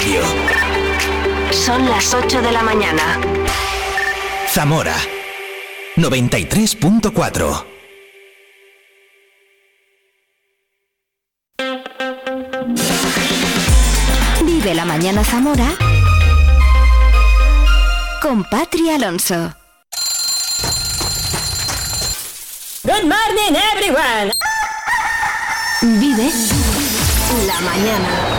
Radio. Son las 8 de la mañana. Zamora 93.4 Vive la mañana Zamora con Patri Alonso. Good morning everyone. Vive la mañana.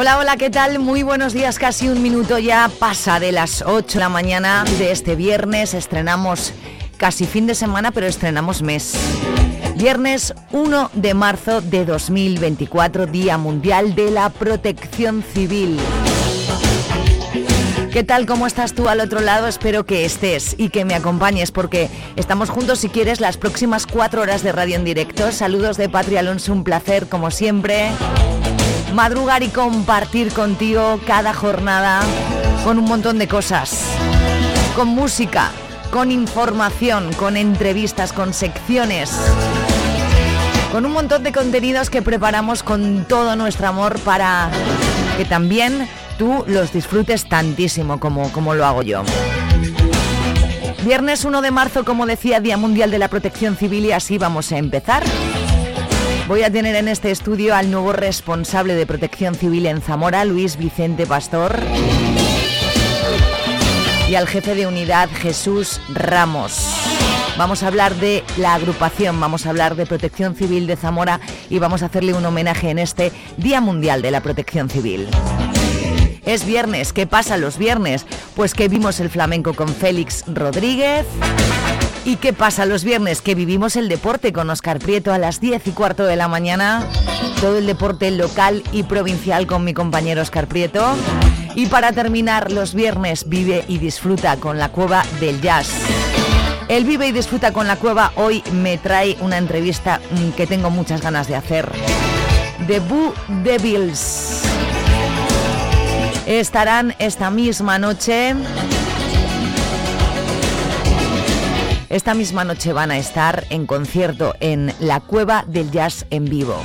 Hola, hola, ¿qué tal? Muy buenos días, casi un minuto ya pasa de las 8 de la mañana de este viernes. Estrenamos casi fin de semana, pero estrenamos mes. Viernes 1 de marzo de 2024, Día Mundial de la Protección Civil. ¿Qué tal? ¿Cómo estás tú al otro lado? Espero que estés y que me acompañes porque estamos juntos si quieres las próximas cuatro horas de radio en directo. Saludos de Patria Alonso, un placer como siempre madrugar y compartir contigo cada jornada con un montón de cosas, con música, con información, con entrevistas, con secciones, con un montón de contenidos que preparamos con todo nuestro amor para que también tú los disfrutes tantísimo como, como lo hago yo. Viernes 1 de marzo, como decía, Día Mundial de la Protección Civil y así vamos a empezar. Voy a tener en este estudio al nuevo responsable de protección civil en Zamora, Luis Vicente Pastor, y al jefe de unidad, Jesús Ramos. Vamos a hablar de la agrupación, vamos a hablar de protección civil de Zamora y vamos a hacerle un homenaje en este Día Mundial de la Protección Civil. Es viernes, ¿qué pasa los viernes? Pues que vimos el flamenco con Félix Rodríguez. ¿Y qué pasa los viernes? Que vivimos el deporte con Oscar Prieto a las 10 y cuarto de la mañana. Todo el deporte local y provincial con mi compañero Oscar Prieto. Y para terminar, los viernes vive y disfruta con la cueva del jazz. El Vive y Disfruta con la Cueva hoy me trae una entrevista mm, que tengo muchas ganas de hacer. The Boo Devils. Estarán esta misma noche Esta misma noche van a estar en concierto en la Cueva del Jazz en vivo.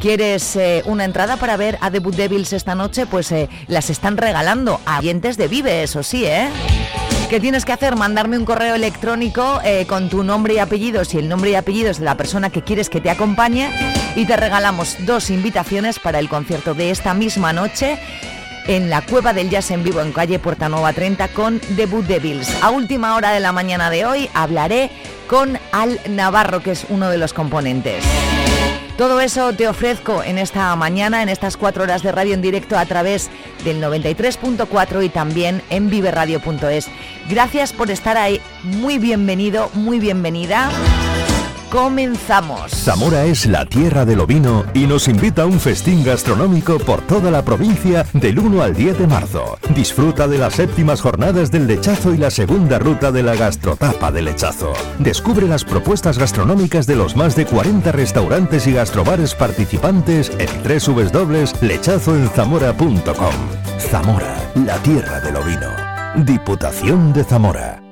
¿Quieres eh, una entrada para ver a The Boot Devils esta noche? Pues eh, las están regalando a dientes de Vive, eso sí, ¿eh? ¿Qué tienes que hacer? Mandarme un correo electrónico eh, con tu nombre y apellidos y el nombre y apellidos de la persona que quieres que te acompañe y te regalamos dos invitaciones para el concierto de esta misma noche en la Cueva del Jazz en vivo en calle Puerta Nueva 30 con The Boot Devils. A última hora de la mañana de hoy hablaré con Al Navarro, que es uno de los componentes. Todo eso te ofrezco en esta mañana, en estas cuatro horas de radio en directo a través del 93.4 y también en viveradio.es. Gracias por estar ahí. Muy bienvenido, muy bienvenida. Comenzamos. Zamora es la tierra del ovino y nos invita a un festín gastronómico por toda la provincia del 1 al 10 de marzo. Disfruta de las séptimas jornadas del lechazo y la segunda ruta de la gastrotapa del lechazo. Descubre las propuestas gastronómicas de los más de 40 restaurantes y gastrobares participantes en www.lechazoenzamora.com. Zamora, la tierra del ovino. Diputación de Zamora.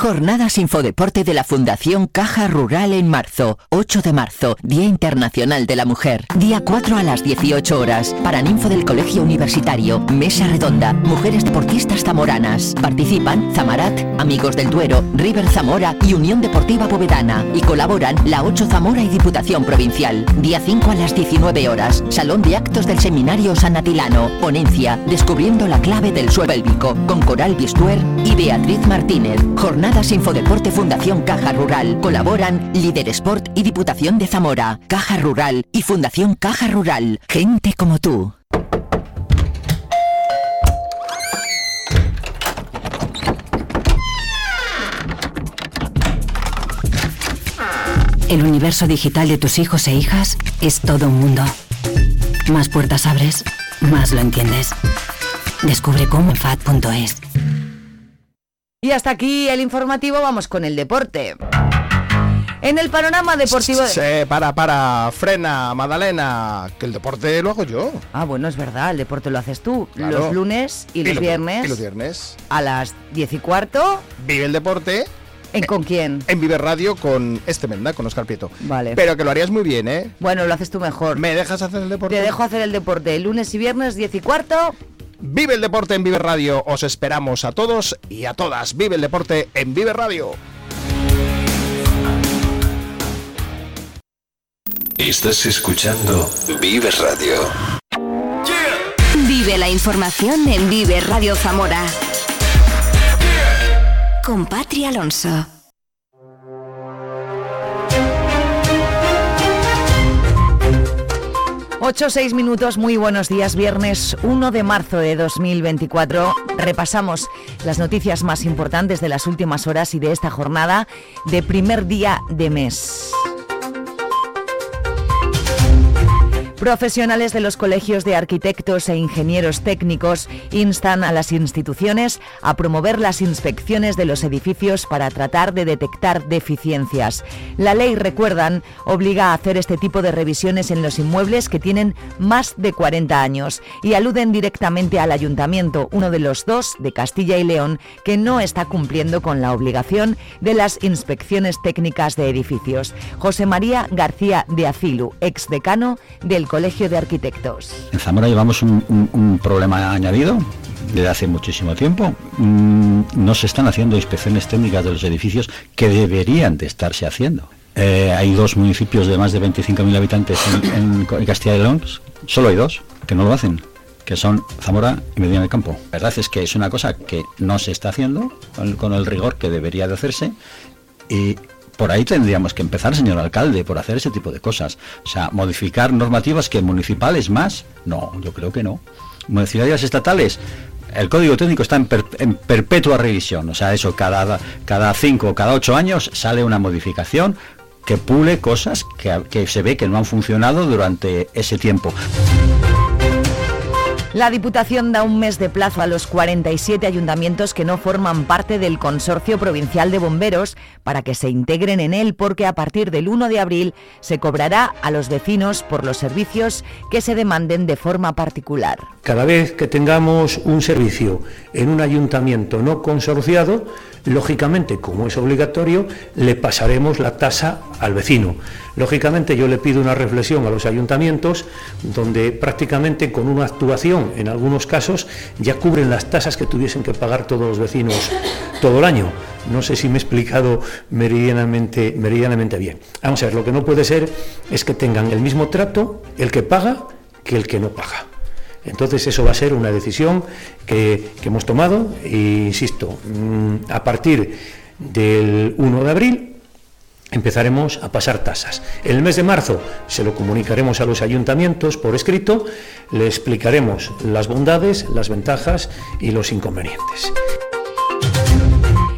Jornadas Infodeporte de la Fundación Caja Rural en marzo. 8 de marzo, Día Internacional de la Mujer. Día 4 a las 18 horas. Paraninfo del Colegio Universitario. Mesa Redonda. Mujeres deportistas zamoranas. Participan Zamarat, Amigos del Duero, River Zamora y Unión Deportiva Povedana. Y colaboran la 8 Zamora y Diputación Provincial. Día 5 a las 19 horas. Salón de Actos del Seminario San Atilano. Ponencia Descubriendo la clave del suelo pélvico. Con Coral Bistuer y Beatriz Martínez. Jornada Infodeporte Fundación Caja Rural. Colaboran Líder Sport y Diputación de Zamora, Caja Rural y Fundación Caja Rural. Gente como tú. El universo digital de tus hijos e hijas es todo un mundo. Más puertas abres, más lo entiendes. Descubre cómo en. Y hasta aquí el informativo, vamos con el deporte. En el panorama deportivo... Se para, para, frena, Madalena, que el deporte lo hago yo. Ah, bueno, es verdad, el deporte lo haces tú. Claro. Los lunes y, los viernes. Y los viernes. A las 10 y cuarto. Vive el deporte. ¿En con quién? En Vive Radio con este Menda, con Oscar Prieto. Vale. Pero que lo harías muy bien, ¿eh? Bueno, lo haces tú mejor. ¿Me dejas hacer el deporte? Te dejo hacer el deporte. Lunes y viernes, 10 y cuarto. Vive el deporte en Vive Radio. Os esperamos a todos y a todas. Vive el deporte en Vive Radio. Estás escuchando Vive Radio. Vive la información en Vive Radio Zamora. Con Patri Alonso. Ocho, seis minutos, muy buenos días, viernes 1 de marzo de 2024. Repasamos las noticias más importantes de las últimas horas y de esta jornada de primer día de mes. Profesionales de los colegios de arquitectos e ingenieros técnicos instan a las instituciones a promover las inspecciones de los edificios para tratar de detectar deficiencias. La ley, recuerdan, obliga a hacer este tipo de revisiones en los inmuebles que tienen más de 40 años y aluden directamente al ayuntamiento, uno de los dos de Castilla y León, que no está cumpliendo con la obligación de las inspecciones técnicas de edificios. José María García de Acilu, ex decano del Colegio de Arquitectos. En Zamora llevamos un, problema añadido desde hace muchísimo tiempo. Mm, no se están haciendo inspecciones técnicas de los edificios que deberían de estarse haciendo. Eh, hay dos municipios de más de 25.000 habitantes en, Castilla y León, solo hay dos que no lo hacen que son Zamora y Medina del Campo. La verdad es que es una cosa que no se está haciendo con el rigor que debería de hacerse y por ahí tendríamos que empezar, señor alcalde, por hacer ese tipo de cosas. O sea, modificar normativas que municipales más, no, yo creo que no. Municipalidades estatales, el código técnico está en, en, perpetua revisión. O sea, eso cada, cada cinco o cada ocho años sale una modificación que pule cosas que, que se ve que no han funcionado durante ese tiempo. La Diputación da un mes de plazo a los 47 ayuntamientos que no forman parte del Consorcio Provincial de Bomberos para que se integren en él porque a partir del 1 de abril se cobrará a los vecinos por los servicios que se demanden de forma particular. Cada vez que tengamos un servicio en un ayuntamiento no consorciado, lógicamente, como es obligatorio, le pasaremos la tasa al vecino. Lógicamente yo le pido una reflexión a los ayuntamientos donde prácticamente con una actuación en algunos casos ya cubren las tasas que tuviesen que pagar todos los vecinos todo el año. No sé si me he explicado meridianamente, bien. Vamos a ver, lo que no puede ser es que tengan el mismo trato el que paga que el que no paga. Entonces eso va a ser una decisión que, hemos tomado e insisto, a partir del 1 de abril empezaremos a pasar tasas. En el mes de marzo se lo comunicaremos a los ayuntamientos por escrito, le explicaremos las bondades, las ventajas y los inconvenientes.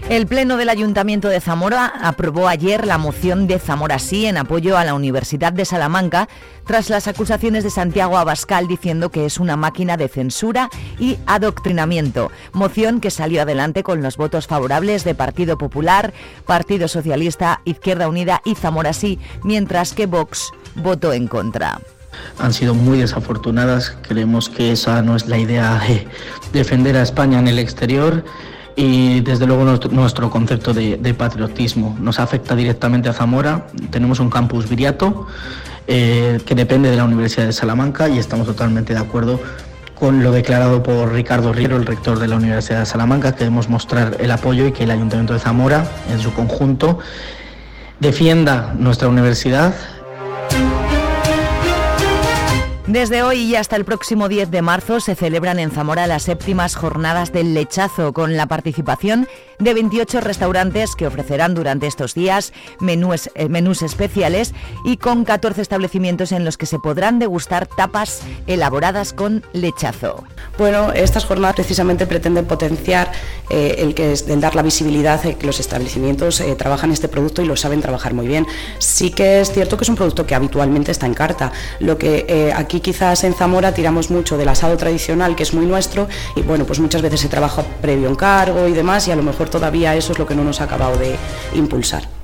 El Pleno del Ayuntamiento de Zamora aprobó ayer la moción de Zamora Sí en apoyo a la Universidad de Salamanca tras las acusaciones de Santiago Abascal diciendo que es una máquina de censura y adoctrinamiento. Moción que salió adelante con los votos favorables de Partido Popular, Partido Socialista, Izquierda Unida y Zamora Sí, mientras que Vox votó en contra han sido muy desafortunadas. Creemos que esa no es la idea de defender a España en el exterior y desde luego nuestro, concepto de, de, patriotismo. Nos afecta directamente a Zamora. Tenemos un campus viriato eh, que depende de la Universidad de Salamanca y estamos totalmente de acuerdo con lo declarado por Ricardo Riero, el rector de la Universidad de Salamanca. Queremos mostrar el apoyo y que el Ayuntamiento de Zamora, en su conjunto, defienda nuestra universidad. Desde hoy y hasta el próximo 10 de marzo se celebran en Zamora las séptimas jornadas del lechazo con la participación de 28 restaurantes que ofrecerán durante estos días menús, eh, menús especiales y con 14 establecimientos en los que se podrán degustar tapas elaboradas con lechazo. Bueno, estas jornadas precisamente pretenden potenciar eh, el que es el dar la visibilidad que los establecimientos eh, trabajan este producto y lo saben trabajar muy bien. Sí que es cierto que es un producto que habitualmente está en carta. Lo que eh, aquí quizás en Zamora tiramos mucho del asado tradicional, que es muy nuestro, y bueno, pues muchas veces se trabaja previo encargo y demás, y a lo mejor todavía eso es lo que no nos ha acabado de impulsar.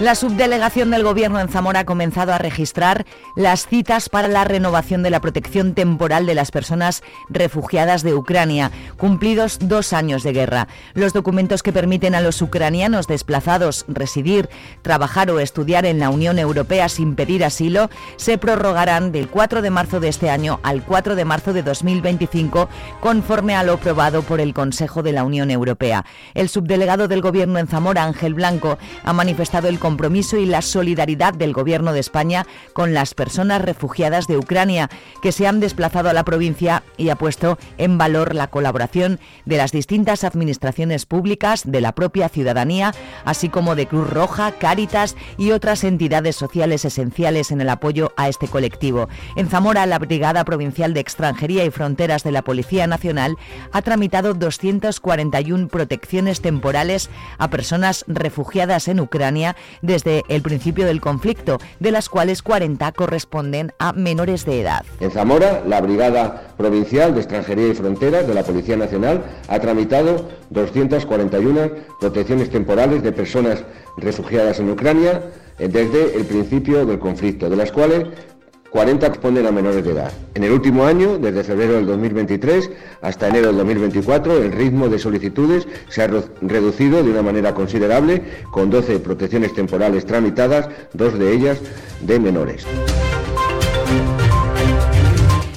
La subdelegación del Gobierno en Zamora ha comenzado a registrar las citas para la renovación de la protección temporal de las personas refugiadas de Ucrania, cumplidos dos años de guerra. Los documentos que permiten a los ucranianos desplazados residir, trabajar o estudiar en la Unión Europea sin pedir asilo se prorrogarán del 4 de marzo de este año al 4 de marzo de 2025, conforme a lo aprobado por el Consejo de la Unión Europea. El subdelegado del Gobierno en Zamora, Ángel Blanco, ha manifestado el compromiso y la solidaridad del Gobierno de España con las personas refugiadas de Ucrania que se han desplazado a la provincia y ha puesto en valor la colaboración de las distintas administraciones públicas, de la propia ciudadanía, así como de Cruz Roja, Cáritas y otras entidades sociales esenciales en el apoyo a este colectivo. En Zamora, la Brigada Provincial de Extranjería y Fronteras de la Policía Nacional ha tramitado 241 protecciones temporales a personas refugiadas en Ucrania desde el principio del conflicto, de las cuales 40 corresponden a menores de edad. En Zamora, la Brigada Provincial de Extranjería y Fronteras de la Policía Nacional ha tramitado 241 protecciones temporales de personas refugiadas en Ucrania eh, desde el principio del conflicto, de las cuales 40 responden a menores de edad. En el último año, desde febrero del 2023 hasta enero del 2024, el ritmo de solicitudes se ha reducido de una manera considerable, con 12 protecciones temporales tramitadas, dos de ellas de menores.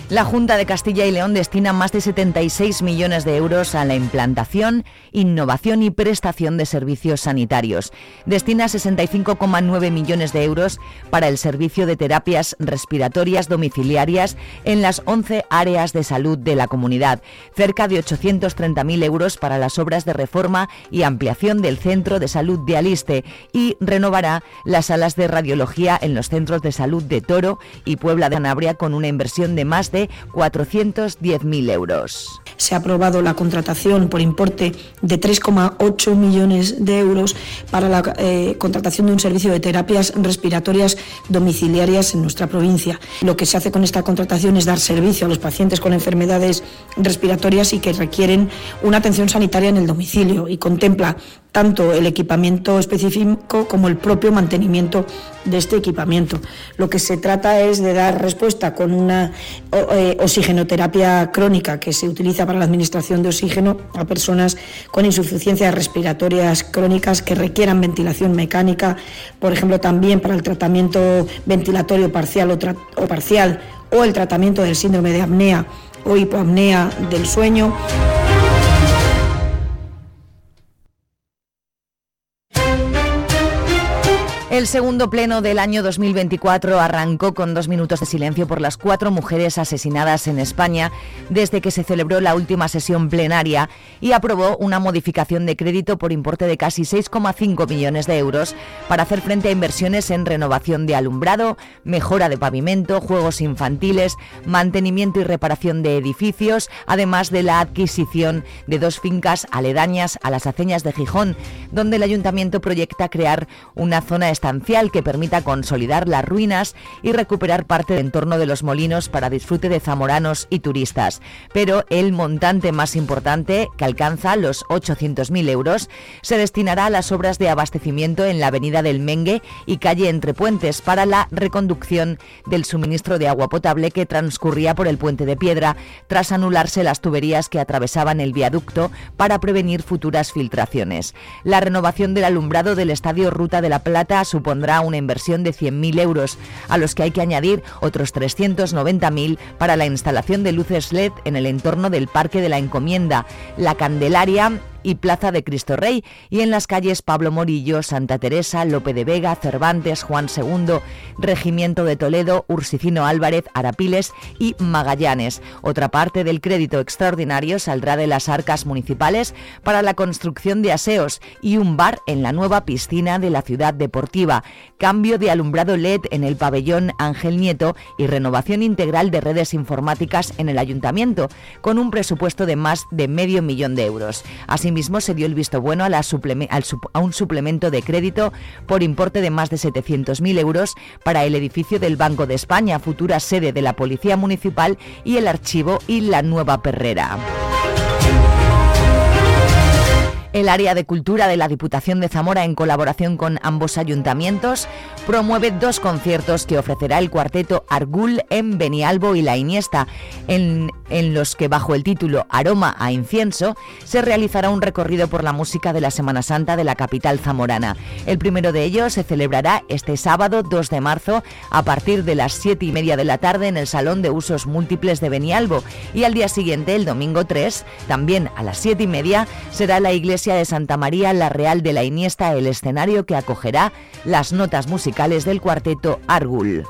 La Junta de Castilla y León destina más de 76 millones de euros a la implantación, innovación y prestación de servicios sanitarios. Destina 65,9 millones de euros para el servicio de terapias respiratorias domiciliarias en las 11 áreas de salud de la comunidad, cerca de 830.000 euros para las obras de reforma y ampliación del Centro de Salud de Aliste y renovará las salas de radiología en los centros de salud de Toro y Puebla de Anabria con una inversión de más de 410.000 euros. Se ha aprobado la contratación por importe de 3,8 millones de euros para la eh, contratación de un servicio de terapias respiratorias domiciliarias en nuestra provincia. Lo que se hace con esta contratación es dar servicio a los pacientes con enfermedades respiratorias y que requieren una atención sanitaria en el domicilio y contempla tanto el equipamiento específico como el propio mantenimiento de este equipamiento. Lo que se trata es de dar respuesta con una eh, oxigenoterapia crónica que se utiliza para la administración de oxígeno a personas con insuficiencias respiratorias crónicas que requieran ventilación mecánica, por ejemplo, también para el tratamiento ventilatorio parcial o, parcial o el tratamiento del síndrome de apnea o hipoapnea del sueño. El segundo pleno del año 2024 arrancó con dos minutos de silencio por las cuatro mujeres asesinadas en España desde que se celebró la última sesión plenaria y aprobó una modificación de crédito por importe de casi 6,5 millones de euros para hacer frente a inversiones en renovación de alumbrado, mejora de pavimento, juegos infantiles, mantenimiento y reparación de edificios, además de la adquisición de dos fincas aledañas a las aceñas de Gijón, donde el ayuntamiento proyecta crear una zona estatal que permita consolidar las ruinas y recuperar parte del entorno de los molinos para disfrute de zamoranos y turistas. Pero el montante más importante, que alcanza los 800.000 euros, se destinará a las obras de abastecimiento en la avenida del Mengue y calle Entre Puentes para la reconducción del suministro de agua potable que transcurría por el puente de piedra tras anularse las tuberías que atravesaban el viaducto para prevenir futuras filtraciones. La renovación del alumbrado del Estadio Ruta de la Plata supondrá una inversión de 100.000 euros, a los que hay que añadir otros 390.000 para la instalación de luces LED en el entorno del Parque de la Encomienda, la Candelaria y Plaza de Cristo Rey, y en las calles Pablo Morillo, Santa Teresa, Lope de Vega, Cervantes, Juan II, Regimiento de Toledo, Ursicino Álvarez, Arapiles y Magallanes. Otra parte del crédito extraordinario saldrá de las arcas municipales para la construcción de aseos y un bar en la nueva piscina de la ciudad deportiva, cambio de alumbrado LED en el pabellón Ángel Nieto y renovación integral de redes informáticas en el ayuntamiento, con un presupuesto de más de medio millón de euros. Asimismo, mismo se dio el visto bueno a, a un suplemento de crédito por importe de más de 700.000 euros para el edificio del Banco de España, futura sede de la Policía Municipal y el archivo y la nueva perrera. El área de cultura de la Diputación de Zamora, en colaboración con ambos ayuntamientos, promueve dos conciertos que ofrecerá el cuarteto Argul en Benialbo y La Iniesta, en, en los que bajo el título Aroma a Incienso se realizará un recorrido por la música de la Semana Santa de la capital zamorana. El primero de ellos se celebrará este sábado 2 de marzo a partir de las 7 y media de la tarde en el Salón de Usos Múltiples de Benialbo y al día siguiente, el domingo 3, también a las 7 y media, será la iglesia de Santa María la Real de la Iniesta el escenario que acogerá las notas musicales del cuarteto Argul.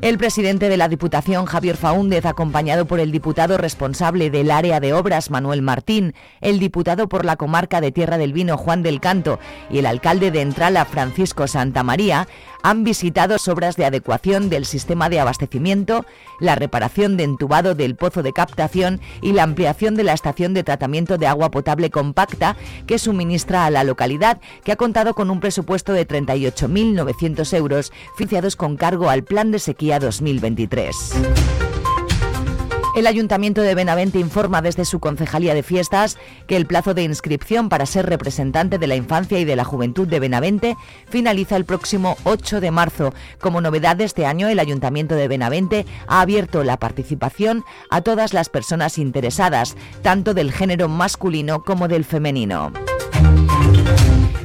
El presidente de la Diputación, Javier Faúndez, acompañado por el diputado responsable del área de obras, Manuel Martín, el diputado por la comarca de Tierra del Vino, Juan del Canto, y el alcalde de Entrala, Francisco Santa María, han visitado obras de adecuación del sistema de abastecimiento, la reparación de entubado del pozo de captación y la ampliación de la estación de tratamiento de agua potable compacta que suministra a la localidad, que ha contado con un presupuesto de 38.900 euros, financiados con cargo al Plan de Sequía 2023. El Ayuntamiento de Benavente informa desde su Concejalía de Fiestas que el plazo de inscripción para ser representante de la infancia y de la juventud de Benavente finaliza el próximo 8 de marzo. Como novedad de este año, el Ayuntamiento de Benavente ha abierto la participación a todas las personas interesadas, tanto del género masculino como del femenino.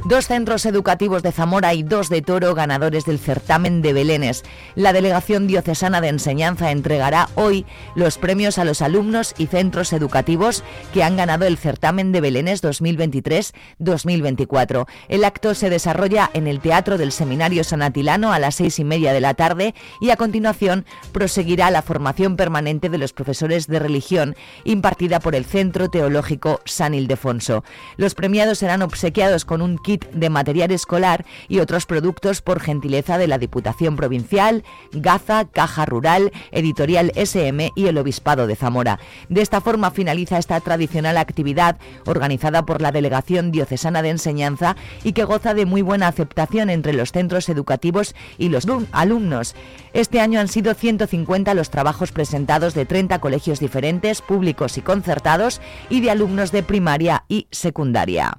Dos centros educativos de Zamora y dos de Toro ganadores del certamen de Belénes. La Delegación Diocesana de Enseñanza entregará hoy los premios a los alumnos y centros educativos que han ganado el certamen de Belénes 2023-2024. El acto se desarrolla en el Teatro del Seminario San Atilano a las seis y media de la tarde y a continuación proseguirá la formación permanente de los profesores de religión impartida por el Centro Teológico San Ildefonso. Los premiados serán obsequiados con un kit de material escolar y otros productos por gentileza de la Diputación Provincial, Gaza, Caja Rural, Editorial SM y el Obispado de Zamora. De esta forma finaliza esta tradicional actividad organizada por la Delegación Diocesana de Enseñanza y que goza de muy buena aceptación entre los centros educativos y los alumnos. Este año han sido 150 los trabajos presentados de 30 colegios diferentes, públicos y concertados, y de alumnos de primaria y secundaria.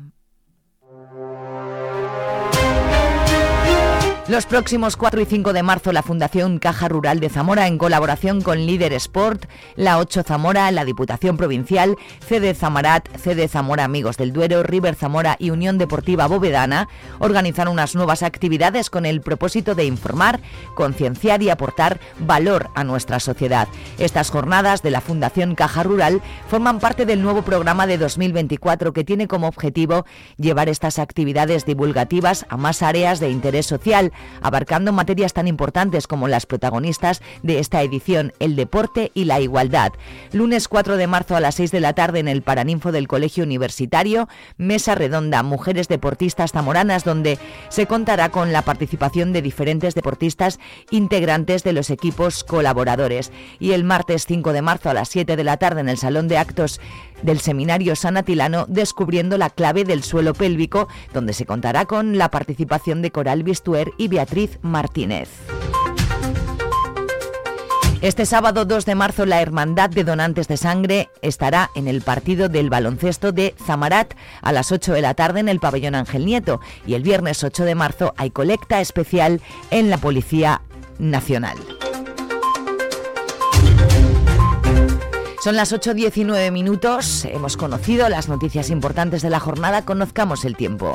Los próximos 4 y 5 de marzo la Fundación Caja Rural de Zamora en colaboración con Líder Sport, la 8 Zamora, la Diputación Provincial, CD Zamarat, CD Zamora Amigos del Duero, River Zamora y Unión Deportiva Bovedana organizan unas nuevas actividades con el propósito de informar, concienciar y aportar valor a nuestra sociedad. Estas jornadas de la Fundación Caja Rural forman parte del nuevo programa de 2024 que tiene como objetivo llevar estas actividades divulgativas a más áreas de interés social abarcando materias tan importantes como las protagonistas de esta edición, el deporte y la igualdad. Lunes 4 de marzo a las 6 de la tarde en el Paraninfo del Colegio Universitario, mesa redonda Mujeres Deportistas Zamoranas, donde se contará con la participación de diferentes deportistas integrantes de los equipos colaboradores. Y el martes 5 de marzo a las 7 de la tarde en el Salón de Actos del Seminario San Atilano Descubriendo la clave del suelo pélvico, donde se contará con la participación de Coral Bistuer Beatriz Martínez. Este sábado 2 de marzo la Hermandad de Donantes de Sangre estará en el partido del baloncesto de Zamarat a las 8 de la tarde en el pabellón Ángel Nieto y el viernes 8 de marzo hay colecta especial en la Policía Nacional. Son las 8.19 minutos, hemos conocido las noticias importantes de la jornada, conozcamos el tiempo.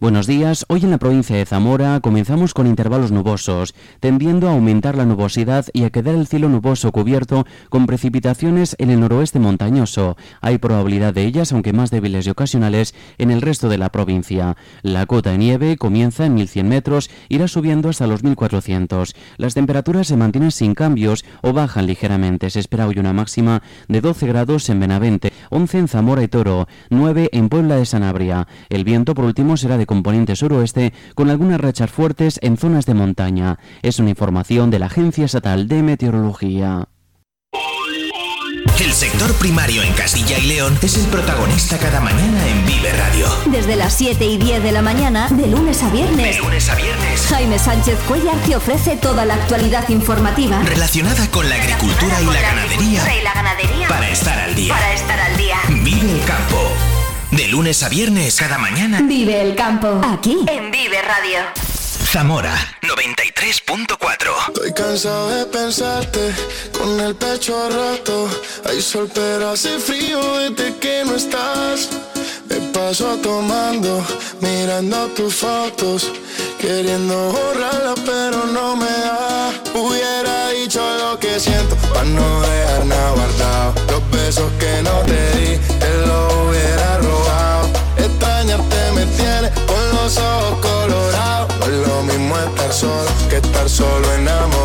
Buenos días, hoy en la provincia de Zamora comenzamos con intervalos nubosos, tendiendo a aumentar la nubosidad y a quedar el cielo nuboso cubierto con precipitaciones en el noroeste montañoso. Hay probabilidad de ellas, aunque más débiles y ocasionales, en el resto de la provincia. La cota de nieve comienza en 1100 metros, irá subiendo hasta los 1400. Las temperaturas se mantienen sin cambios o bajan ligeramente. Se espera hoy una máxima de 12 grados en Benavente, 11 en Zamora y Toro, 9 en Puebla de Sanabria. El viento, por último, será de componente suroeste con algunas rachas fuertes en zonas de montaña. Es una información de la Agencia Estatal de Meteorología. El sector primario en Castilla y León es el protagonista cada mañana en Vive Radio. Desde las 7 y 10 de la mañana, de lunes a viernes. De lunes a viernes. Jaime Sánchez Cuellar te ofrece toda la actualidad informativa. Relacionada con la agricultura y la ganadería. y la ganadería. Para estar al día. Para estar al día. Vive el campo. De lunes a viernes, cada mañana. Vive el campo. Aquí, en Vive Radio. Zamora 93.4. Estoy cansado de pensarte con el pecho roto. Hay sol, pero hace frío desde que no estás. Me paso tomando, mirando tus fotos, queriendo borrarlas, pero no me da. Hubiera dicho lo que siento, para no dejar nada guardado. Los besos que no te di, te lo. Con los ojos colorados. Es lo mismo estar solo que estar solo enamorado.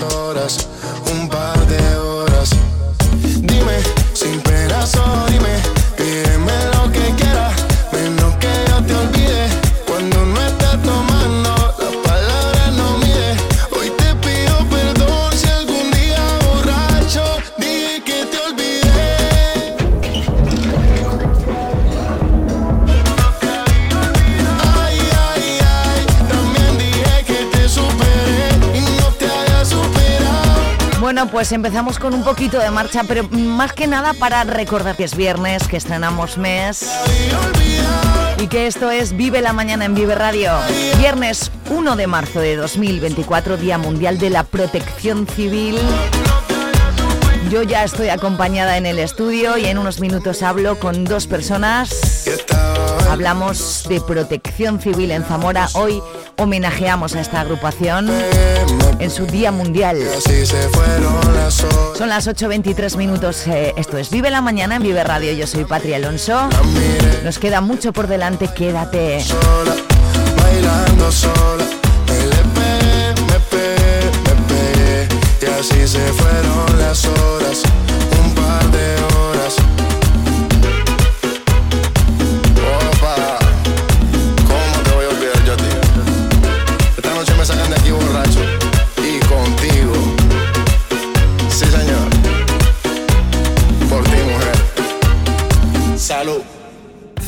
Horas, pues empezamos con un poquito de marcha, pero más que nada para recordar que es viernes, que estrenamos mes y que esto es Vive la Mañana en Vive Radio. Viernes 1 de marzo de 2024, Día Mundial de la Protección Civil. Yo ya estoy acompañada en el estudio y en unos minutos hablo con dos personas. Hablamos de protección civil en Zamora. Hoy homenajeamos a esta agrupación en su Día Mundial. Son las 8.23 minutos. eh, esto es Vive la Mañana en Vive Radio. Yo soy Patria Alonso. Nos queda mucho por delante. Quédate.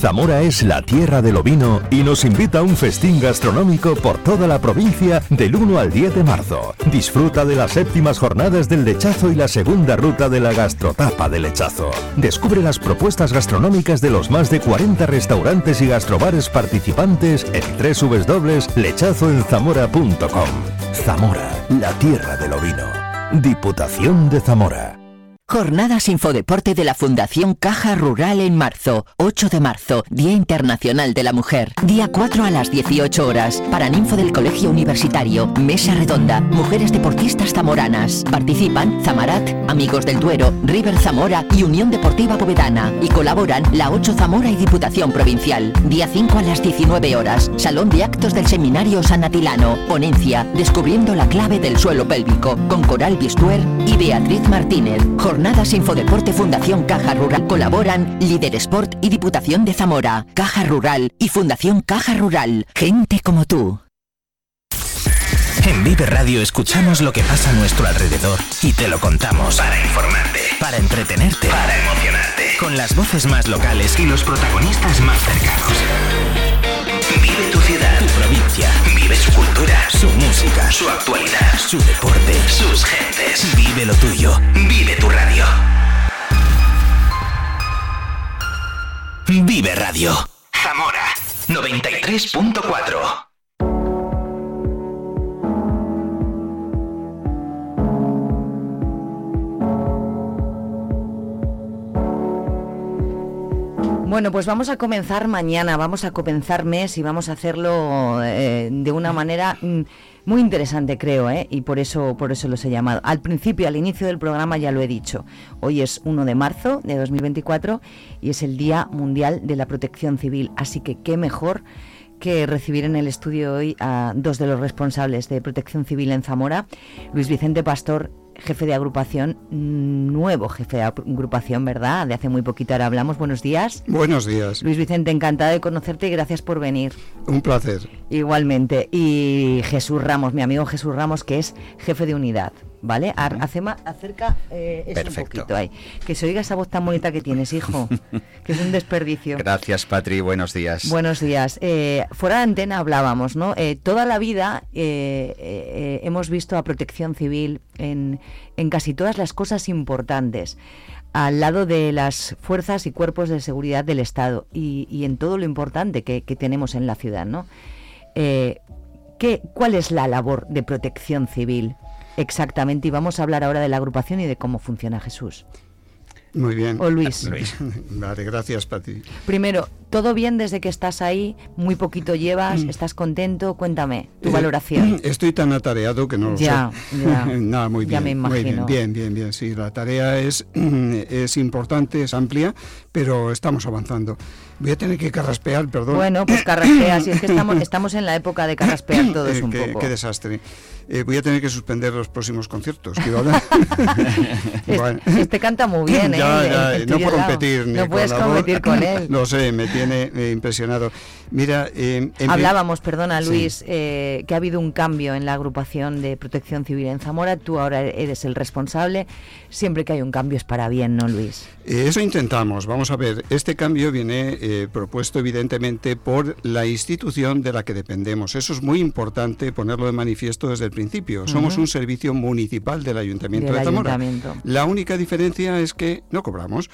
Zamora es la tierra del ovino y nos invita a un festín gastronómico por toda la provincia del 1 al 10 de marzo. Disfruta de las séptimas jornadas del lechazo y la segunda ruta de la gastrotapa del lechazo. Descubre las propuestas gastronómicas de los más de 40 restaurantes y gastrobares participantes en www.lechazoenzamora.com. Zamora, la tierra del ovino. Diputación de Zamora. Jornadas Infodeporte de la Fundación Caja Rural en marzo. 8 de marzo, Día Internacional de la Mujer. Día 4 a las 18 horas. Paraninfo del Colegio Universitario. Mesa Redonda. Mujeres deportistas zamoranas. Participan Zamarat, Amigos del Duero, River Zamora y Unión Deportiva Povedana. Y colaboran la 8 Zamora y Diputación Provincial. Día 5 a las 19 horas. Salón de Actos del Seminario San Atilano. Ponencia. Descubriendo la clave del suelo pélvico. Con Coral Bistuer y Beatriz Martínez. Jornadas Infodeporte Fundación Caja Rural. Colaboran Líder Sport y Diputación de Zamora. Caja Rural y Fundación Caja Rural. Gente como tú. En Vive Radio escuchamos lo que pasa a nuestro alrededor y te lo contamos para informarte, para entretenerte, para emocionarte, con las voces más locales y los protagonistas más cercanos. Vive tu ciudad, tu provincia, vive su cultura, su música, su actualidad, su deporte, sus gentes. Vive lo tuyo, Vive Radio. Zamora 93.4. Bueno, pues vamos a comenzar mañana, vamos a comenzar mes y vamos a hacerlo eh, de una manera mm, muy interesante, creo, ¿eh? y por eso, por eso los he llamado. Al principio, al inicio del programa ya lo he dicho. Hoy es 1 de marzo de 2024 y es el Día Mundial de la Protección Civil, así que qué mejor que recibir en el estudio hoy a dos de los responsables de Protección Civil en Zamora, Luis Vicente Pastor jefe de agrupación, nuevo jefe de agrupación, ¿verdad? De hace muy poquito ahora hablamos. Buenos días. Buenos días. Luis Vicente, encantado de conocerte y gracias por venir. Un placer. Igualmente. Y Jesús Ramos, mi amigo Jesús Ramos, que es jefe de unidad. ¿Vale? acerca eh, un poquito ahí. Que se oiga esa voz tan bonita que tienes, hijo. que es un desperdicio. Gracias, Patri. Buenos días. Buenos días. Eh, fuera de antena hablábamos, ¿no? Eh, toda la vida hemos visto a protección civil en, casi todas las cosas importantes al lado de las fuerzas y cuerpos de seguridad del Estado y, en todo lo importante que, tenemos en la ciudad, ¿no? ¿qué, ¿Cuál es la labor de protección civil? Exactamente, y vamos a hablar ahora de la agrupación y de cómo funciona Jesús. Muy bien. O Luis. Vale, gracias, Pati. Primero, ¿todo bien desde que estás ahí? ¿Muy poquito llevas? Mm. ¿Estás contento? Cuéntame tu eh, valoración. Estoy tan atareado que no lo ya, sé. Ya, Nada, muy bien. Ya me imagino. bien, bien, bien, Sí, la tarea es, es importante, es amplia, pero estamos avanzando. Voy a tener que carraspear, perdón. Bueno, pues carraspea, si es que estamos, estamos en la época de carraspear todos eh, un qué, poco. Qué desastre. Eh, voy a tener que suspender los próximos conciertos. este, canta muy bien, ¿eh? no puedo competir. no puedes competir con él. No sé, me tiene impresionado. Mira, hablábamos, perdona Luis, que ha habido un cambio en la agrupación de Protección Civil en Zamora. Tú ahora eres el responsable. Siempre que hay un cambio es para bien, ¿no, Luis? eso intentamos. Vamos a ver, este cambio viene propuesto evidentemente por la institución de la que dependemos. Eso es muy importante ponerlo de manifiesto desde el principio. Somos un servicio municipal del Ayuntamiento de Zamora. La única diferencia es que no cobramos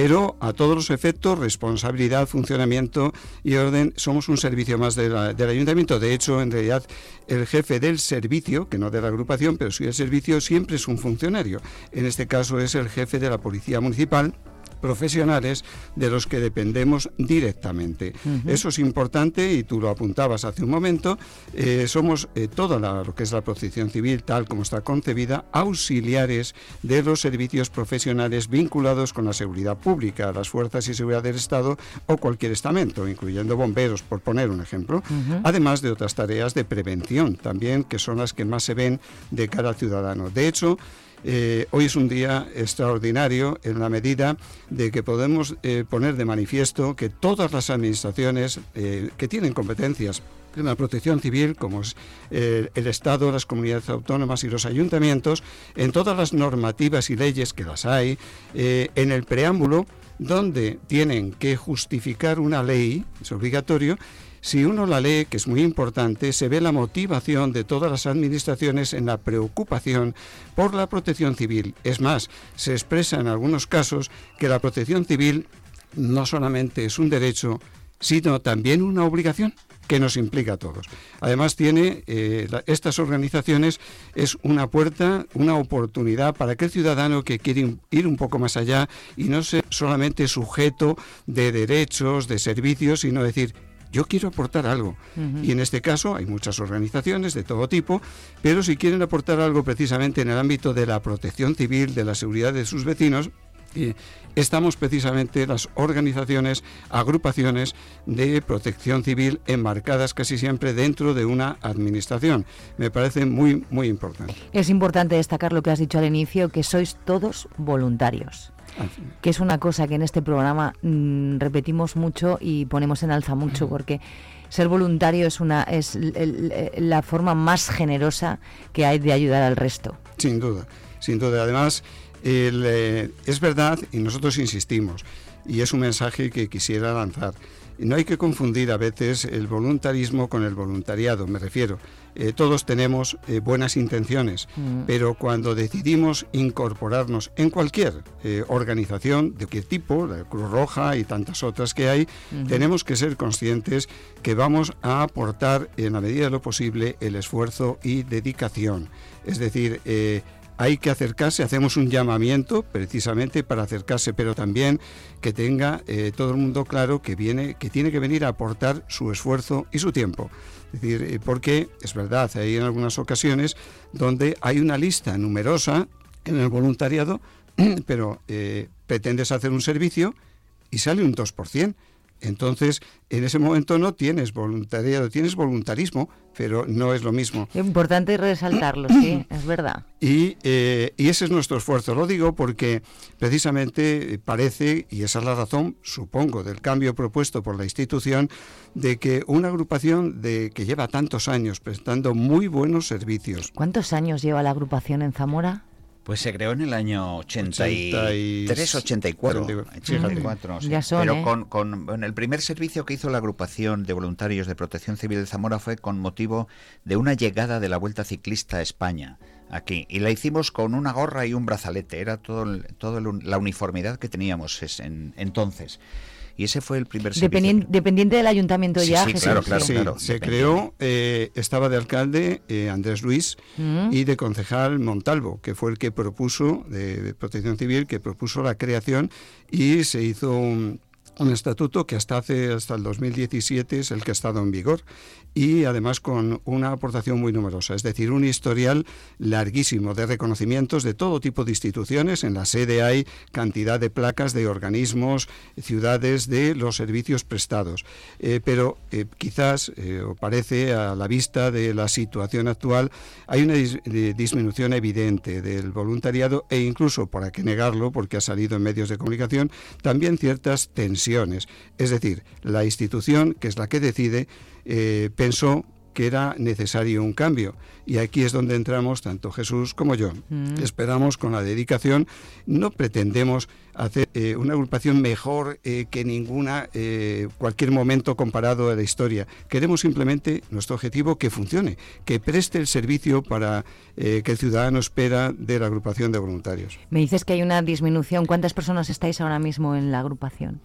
pero a todos los efectos, responsabilidad, funcionamiento y orden, somos un servicio más del ayuntamiento. De hecho, en realidad, el jefe del servicio, que no de la agrupación, pero sí del servicio, siempre es un funcionario. En este caso es el jefe de la Policía Municipal profesionales de los que dependemos directamente. Eso es importante y tú lo apuntabas hace un momento. Eh, somos eh, toda lo que es la protección civil, tal como está concebida, auxiliares de los servicios profesionales vinculados con la seguridad pública, las fuerzas y seguridad del Estado o cualquier estamento, incluyendo bomberos, por poner un ejemplo, además de otras tareas de prevención también, que son las que más se ven de cara al ciudadano. De hecho, eh, hoy es un día extraordinario en la medida de que podemos eh, poner de manifiesto que todas las administraciones eh, que tienen competencias en la protección civil, como es el Estado, las comunidades autónomas y los ayuntamientos, en todas las normativas y leyes que las hay, en el preámbulo, donde tienen que justificar una ley, es obligatorio, si uno la lee, que es muy importante, se ve la motivación de todas las administraciones en la preocupación por la protección civil. Es más, se expresa en algunos casos que la protección civil no solamente es un derecho, sino también una obligación que nos implica a todos. Además tiene eh, estas organizaciones es una puerta, una oportunidad para que el ciudadano que quiere ir un poco más allá y no ser solamente sujeto de derechos, de servicios, sino decir yo quiero aportar algo. Y en este caso hay muchas organizaciones de todo tipo, pero si quieren aportar algo precisamente en el ámbito de la protección civil, de la seguridad de sus vecinos, estamos precisamente las organizaciones, agrupaciones de protección civil enmarcadas casi siempre dentro de una administración. Me parece muy, muy importante. Es importante destacar lo que has dicho al inicio, que sois todos voluntarios que es una cosa que en este programa mm, repetimos mucho y ponemos en alza mucho, porque ser voluntario es una es la forma más generosa que hay de ayudar al resto. Sin duda, sin duda. Además, eh, es verdad y nosotros insistimos, y es un mensaje que quisiera lanzar. No hay que confundir a veces el voluntarismo con el voluntariado, me refiero. Eh, todos tenemos eh, buenas intenciones, mm. pero cuando decidimos incorporarnos en cualquier eh, organización, de qué tipo, la Cruz Roja y tantas otras que hay, tenemos que ser conscientes que vamos a aportar en la medida de lo posible el esfuerzo y dedicación. Es decir, hay que acercarse, hacemos un llamamiento precisamente para acercarse, pero también que tenga eh, todo el mundo claro que viene, que tiene que venir a aportar su esfuerzo y su tiempo. Es decir, eh, porque es verdad, hay en algunas ocasiones donde hay una lista numerosa en el voluntariado, pero eh, pretendes hacer un servicio y sale un 2%. Entonces, en ese momento no tienes voluntariado, tienes voluntarismo, pero no es lo mismo. Importante resaltarlo, sí, es verdad. Y, eh, y, ese es nuestro esfuerzo. Lo digo porque precisamente parece, y esa es la razón, supongo, del cambio propuesto por la institución, de que una agrupación de, que lleva tantos años prestando muy buenos servicios. ¿Cuántos años lleva la agrupación en Zamora? Pues se creó en el año 83, 84. 84 sí. Pero ¿eh? con, con bueno, el primer servicio que hizo la agrupación de voluntarios de Protección Civil de Zamora fue con motivo de una llegada de la Vuelta Ciclista a España aquí y la hicimos con una gorra y un brazalete. Era todo, todo la uniformidad que teníamos en, entonces. Y ese fue el primer servicio. Dependiente del ayuntamiento sí, ya. Sí, claro, claro, sí, claro. Se creó, eh, estaba de alcalde eh, Andrés Luis Mm. y de concejal Montalvo, que fue el que propuso, de, de, Protección Civil, que propuso la creación y se hizo un, un estatuto que hasta hace hasta el 2017 es el que ha estado en vigor y además con una aportación muy numerosa, es decir, un historial larguísimo de reconocimientos de todo tipo de instituciones. En la sede hay cantidad de placas de organismos, ciudades de los servicios prestados, eh, pero eh, quizás, eh, o parece a la vista de la situación actual, hay una dis disminución evidente del voluntariado e incluso, para que negarlo, porque ha salido en medios de comunicación, también ciertas tensiones. Es decir, la institución, que es la que decide, eh, pensó que era necesario un cambio. Y aquí es donde entramos tanto Jesús como yo. Mm. Esperamos con la dedicación, no pretendemos hacer eh, una agrupación mejor eh, que ninguna, eh, cualquier momento comparado a la historia. Queremos simplemente nuestro objetivo que funcione, que preste el servicio para eh, que el ciudadano espera de la agrupación de voluntarios. Me dices que hay una disminución. ¿Cuántas personas estáis ahora mismo en la agrupación?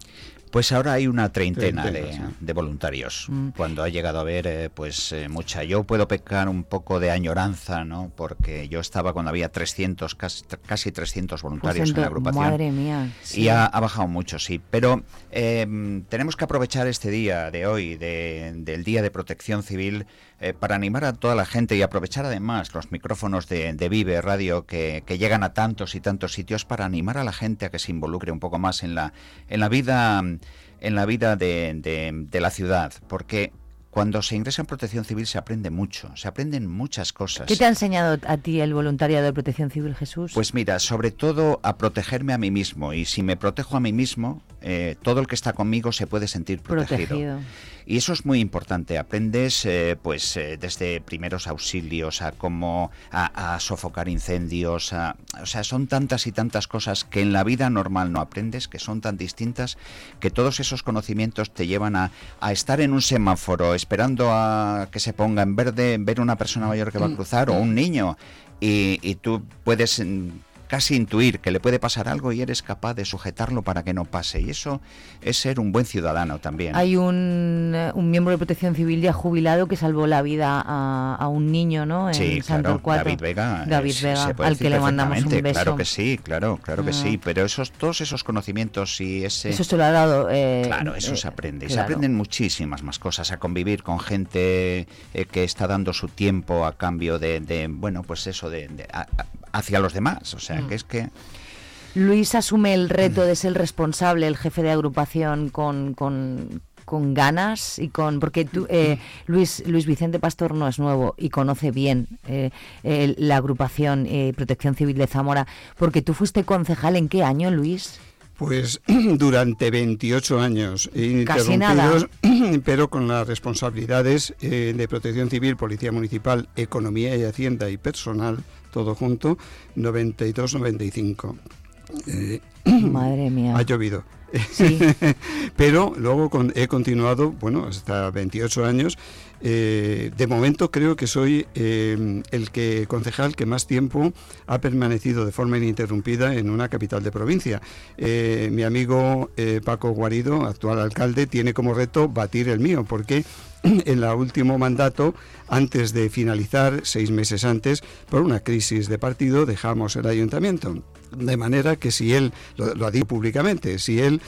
Pues ahora hay una treintena, treintena de, sí. de, voluntarios. Mm. Cuando ha llegado a haber, eh, pues eh, mucha. Yo puedo pecar un poco de añoranza, ¿no? Porque yo estaba cuando había 300, casi, casi 300 voluntarios pues en la agrupación. Madre mía. Y ha, bajado mucho, sí. Pero eh, tenemos que aprovechar este día de hoy, de, del Día de Protección Civil, eh, para animar a toda la gente y aprovechar además los micrófonos de, de Vive Radio que, llegan a tantos y tantos sitios para animar a la gente a que se involucre un poco más en la, en la vida en la vida de, de la ciudad, porque cuando se ingresa en protección civil se aprende mucho, se aprenden muchas cosas. ¿Qué te ha enseñado a ti el voluntariado de protección civil, Jesús? Pues mira, sobre todo a protegerme a mí mismo y si me protejo a mí mismo, eh, todo el que está conmigo se puede sentir protegido. protegido. Y eso es muy importante. Aprendes, eh, pues, eh, desde primeros auxilios a cómo a, a, sofocar incendios. A, o sea, son tantas y tantas cosas que en la vida normal no aprendes, que son tan distintas, que todos esos conocimientos te llevan a, a estar en un semáforo esperando a que se ponga en verde, ver una persona mayor que va a cruzar o un niño. Y, y tú puedes casi intuir que le puede pasar algo y eres capaz de sujetarlo para que no pase. Y eso es ser un buen ciudadano también. Hay un, un miembro de protección civil ya jubilado que salvó la vida a, a un niño, ¿no? En sí, claro, David Vega. David Vega, al que le mandamos un beso. Claro que sí, claro, claro ah. que sí. Pero esos, todos esos conocimientos y ese... Eso se lo ha dado... Eh, claro, eso eh, se aprende. Y claro. se aprenden muchísimas más cosas. A convivir con gente eh, que está dando su tiempo a cambio de, de bueno, pues eso, de, de a, hacia los demás. O sea, mm. que es que... Luis asume el reto de ser responsable, el jefe de agrupación, con, con, con ganas y con porque tú, eh, Luis Luis Vicente Pastor no es nuevo y conoce bien eh, eh, la agrupación Protección Civil de Zamora, porque tú fuiste concejal en qué año, Luis? Pues durante 28 años Casi nada. pero con las responsabilidades eh, de protección civil, policía municipal, economía y hacienda y personal, todo junto, 92-95. Eh, Madre mía. ha llovido. Pero luego con- he continuado, bueno, hasta 28 años. Eh, de momento creo que soy eh, el que concejal que más tiempo ha permanecido de forma ininterrumpida en una capital de provincia. Eh, mi amigo Paco Guarido, actual alcalde, tiene como reto batir el mío, porque en el último mandato, antes de finalizar, seis meses antes, por una crisis de partido, dejamos el ayuntamiento. De manera que si él, lo, ha dicho públicamente, si él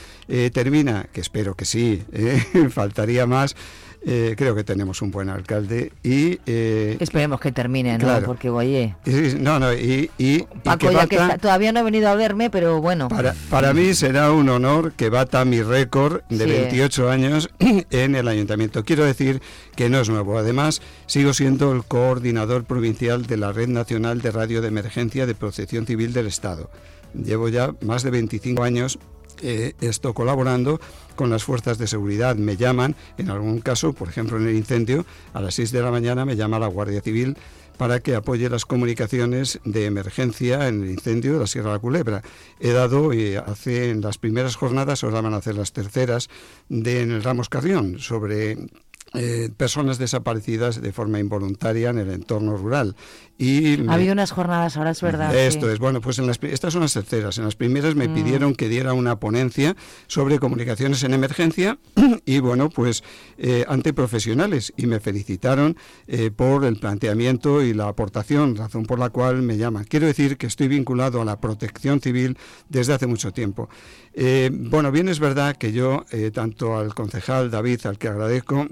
termina, que espero que sí, faltaría más, eh, creo que tenemos un buen alcalde y... eh, Esperemos que termine, ¿no? Claro. Porque, oye, y- no, no, y, y- y Paco, que ya que está- todavía no ha venido a verme, pero bueno. para, para mí será un honor que bata mi récord de Sí. 28 años en el ayuntamiento. Quiero decir que no es nuevo. Además, sigo siendo el coordinador provincial de la Red Nacional de Radio de Emergencia de Protección Civil del Estado. Llevo ya más de 25 años eh, esto colaborando con las fuerzas de seguridad. Me llaman, en algún caso, por ejemplo en el incendio, a las 6 de la mañana me llama la Guardia Civil para que apoye las comunicaciones de emergencia en el incendio de la Sierra de la Culebra. He dado, eh, hace en las primeras jornadas, ahora van a hacer las terceras, de, en el Ramos Carrión, sobre eh, personas desaparecidas de forma involuntaria en el entorno rural. Y me- Ha habido unas jornadas ahora, es verdad. esto sí. es, bueno, pues en las, estas son las terceras. En las primeras me Mm. pidieron que diera una ponencia sobre comunicaciones en emergencia y bueno, pues eh, ante profesionales y me felicitaron eh, por el planteamiento y la aportación, razón por la cual me llaman. Quiero decir que estoy vinculado a la protección civil desde hace mucho tiempo. Eh, bueno, bien es verdad que yo, eh, tanto al concejal David, al que agradezco,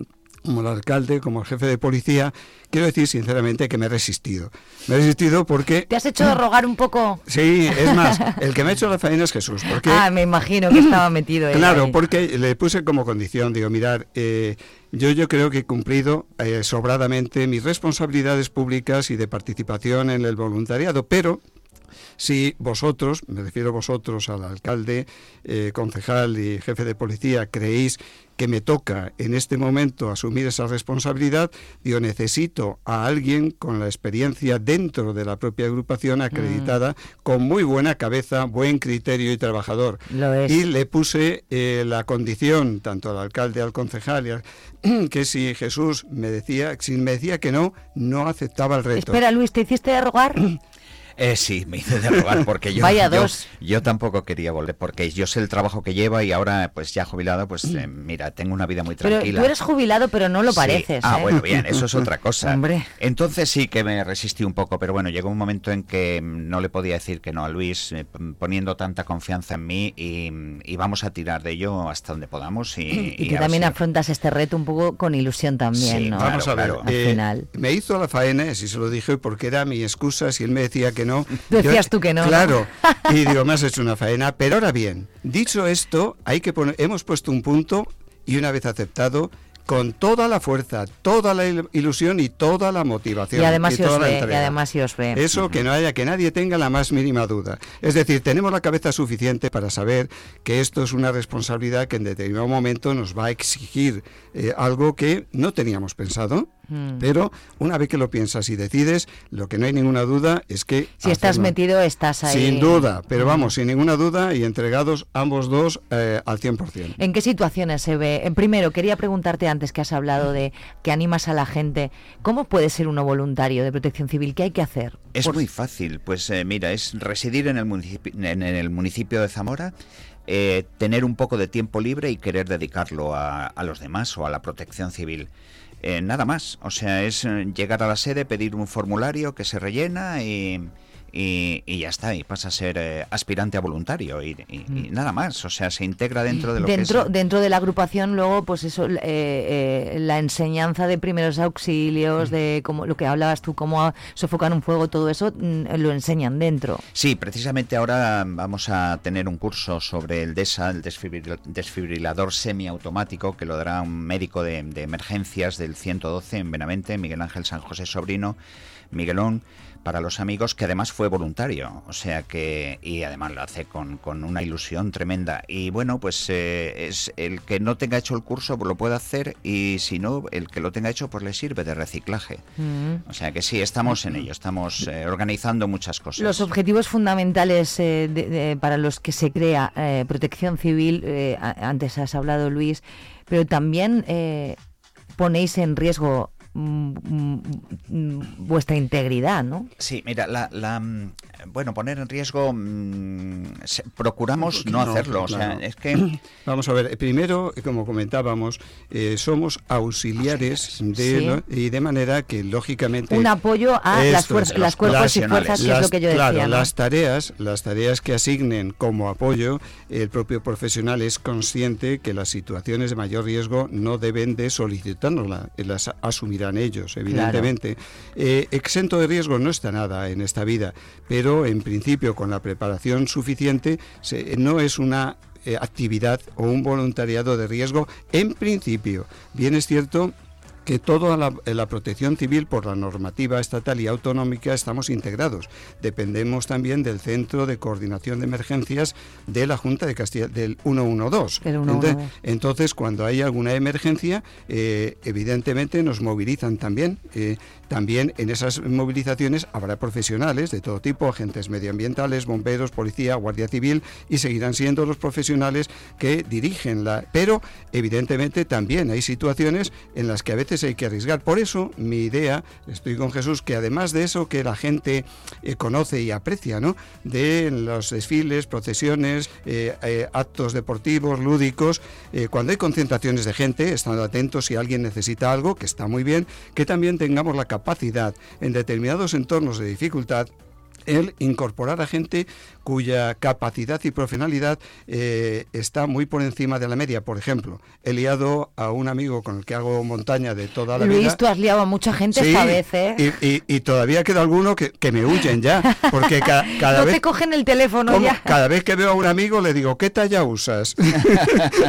como al alcalde, como al jefe de policía, quiero decir sinceramente que me he resistido. Me he resistido porque... ¿Te has hecho de rogar un poco? Sí, es más, el que me ha hecho la faena es Jesús. Porque, Ah, me imagino que estaba metido él claro, ahí. porque le puse como condición, digo, mirar, eh, yo, yo creo que he cumplido eh, sobradamente mis responsabilidades públicas y de participación en el voluntariado, pero si vosotros, me refiero vosotros al alcalde, eh, concejal y jefe de policía, creéis que me toca en este momento asumir esa responsabilidad, digo, necesito a alguien con la experiencia dentro de la propia agrupación acreditada, con muy buena cabeza, buen criterio y trabajador. Lo es. Y le puse eh, la condición, tanto al alcalde, al concejal, y al- que si Jesús me decía, si me decía que no, no aceptaba el reto. Espera, Luis, ¿te hiciste de rogar? Eh, sí, me hice de rogar porque yo, Vaya yo, dos. yo tampoco quería volver porque yo sé el trabajo que lleva y ahora pues ya jubilado pues eh, mira, tengo una vida muy Pero tranquila. tú eres jubilado, pero no lo Sí. pareces. Ah, ¿eh? bueno, bien, eso es otra cosa. Hombre. Entonces sí que me resistí un poco, pero bueno, llegó un momento en que mm, no le podía decir que no a Luis, eh, poniendo tanta confianza en mí y, y vamos a tirar de ello hasta donde podamos. Y, Y y que a ver también si- afrontas este reto un poco con ilusión también, Sí, ¿no? Vamos a ver, claro. Al eh, final. me hizo la faena, si se lo dije, porque era mi excusa, si él me decía que no. Decías tú que no, ¿no? Claro, y digo, me has hecho una faena. Pero ahora bien, dicho esto, hay que poner, hemos puesto un punto y una vez aceptado, con toda la fuerza, toda la il- ilusión y toda la motivación. Y además toda os la ve, y además se os ve. Eso que no haya que nadie tenga la más mínima duda. Es decir, tenemos la cabeza suficiente para saber que esto es una responsabilidad que en determinado momento nos va a exigir eh, algo que no teníamos pensado. Mm. Pero una vez que lo piensas y decides, lo que no hay ninguna duda es que... Si estás hacerlo. metido, estás ahí. Sin duda, pero Mm. vamos, sin ninguna duda y entregados ambos dos eh, al 100%. ¿En qué situaciones se ve? En primero, quería preguntarte antes que has hablado de que animas a la gente. ¿Cómo puede ser uno voluntario de protección civil? ¿Qué hay que hacer? Es Por- muy fácil, pues eh, mira, es residir en el municipio, en el municipio de Zamora, eh, tener un poco de tiempo libre y querer dedicarlo a, a los demás o a la protección civil. Eh, nada más, o sea, es eh, llegar a la sede, pedir un formulario que se rellena y, y- y ya está, y pasa a ser eh, aspirante a voluntario y, y- y nada más, o sea, se integra dentro de lo dentro, que es... dentro de la agrupación, luego, pues eso, eh, eh, la enseñanza de primeros auxilios, de cómo, lo que hablabas tú, cómo sofocar un fuego, todo eso, mm, lo enseñan dentro. Sí, precisamente ahora vamos a tener un curso sobre el DESA, el desfibril- desfibrilador semiautomático, que lo dará un médico de, de emergencias del 112 en Benavente, Miguel Ángel San José Sobrino, Miguelón, para los amigos, que además fue voluntario, o sea que, y además lo hace con, con una ilusión tremenda. Y bueno, pues eh, es el que no tenga hecho el curso pues lo puede hacer y si no, el que lo tenga hecho pues le sirve de reciclaje. Mm. O sea que sí, estamos en ello, estamos eh, organizando muchas cosas. Los objetivos fundamentales eh, de- de- para los que se crea eh, protección civil, antes has hablado Luis, pero también eh, ponéis en riesgo mm, mm, mm, vuestra integridad, ¿no? Sí, mira, la, la, mm, bueno, poner en riesgo, mm, procuramos no, No, hacerlo. O sea, claro. es que Vamos a ver, primero, como comentábamos, eh, somos auxiliares de, y de manera que lógicamente Un apoyo a las, fuer- es, las cuerpos y fuerzas, que es lo que yo claro, decía. ¿no? las tareas, las tareas que asignen como apoyo, el propio profesional es consciente que las situaciones de mayor riesgo no deben de solicitárnosla, las asumirán ellos, evidentemente. Eh, exento de riesgo no está nada en esta vida, pero en principio con la preparación suficiente no es una eh, actividad o un voluntariado de riesgo en principio. Bien es cierto que toda la, la protección civil por la normativa estatal y autonómica estamos integrados. Dependemos también del Centro de Coordinación de Emergencias de la Junta de Castilla del 112. Del Entonces, 112. entonces, cuando hay alguna emergencia, eh, evidentemente nos movilizan también. Eh, también en esas movilizaciones habrá profesionales de todo tipo, agentes medioambientales, bomberos, policía, guardia civil, y seguirán siendo los profesionales que dirigen la. Pero, evidentemente, también hay situaciones en las que a veces hay que arriesgar. Por eso, mi idea, estoy con Jesús, que además de eso que la gente eh, conoce y aprecia, ¿no? De los desfiles, procesiones, eh, eh, actos deportivos, lúdicos, cuando hay concentraciones de gente, estando atentos si alguien necesita algo, que está muy bien, que también tengamos la capacidad en determinados entornos de dificultad el incorporar a gente cuya capacidad y profesionalidad eh, está muy por encima de la media. Por ejemplo, he liado a un amigo con el que hago montaña de toda la Luis, vida. tú has liado a mucha gente Sí, esta vez, ¿eh? y, y- y todavía queda alguno que, que me huyen ya, porque ca- cada no vez te cogen el teléfono ya. Cada vez que veo a un amigo le digo, ¿qué talla usas?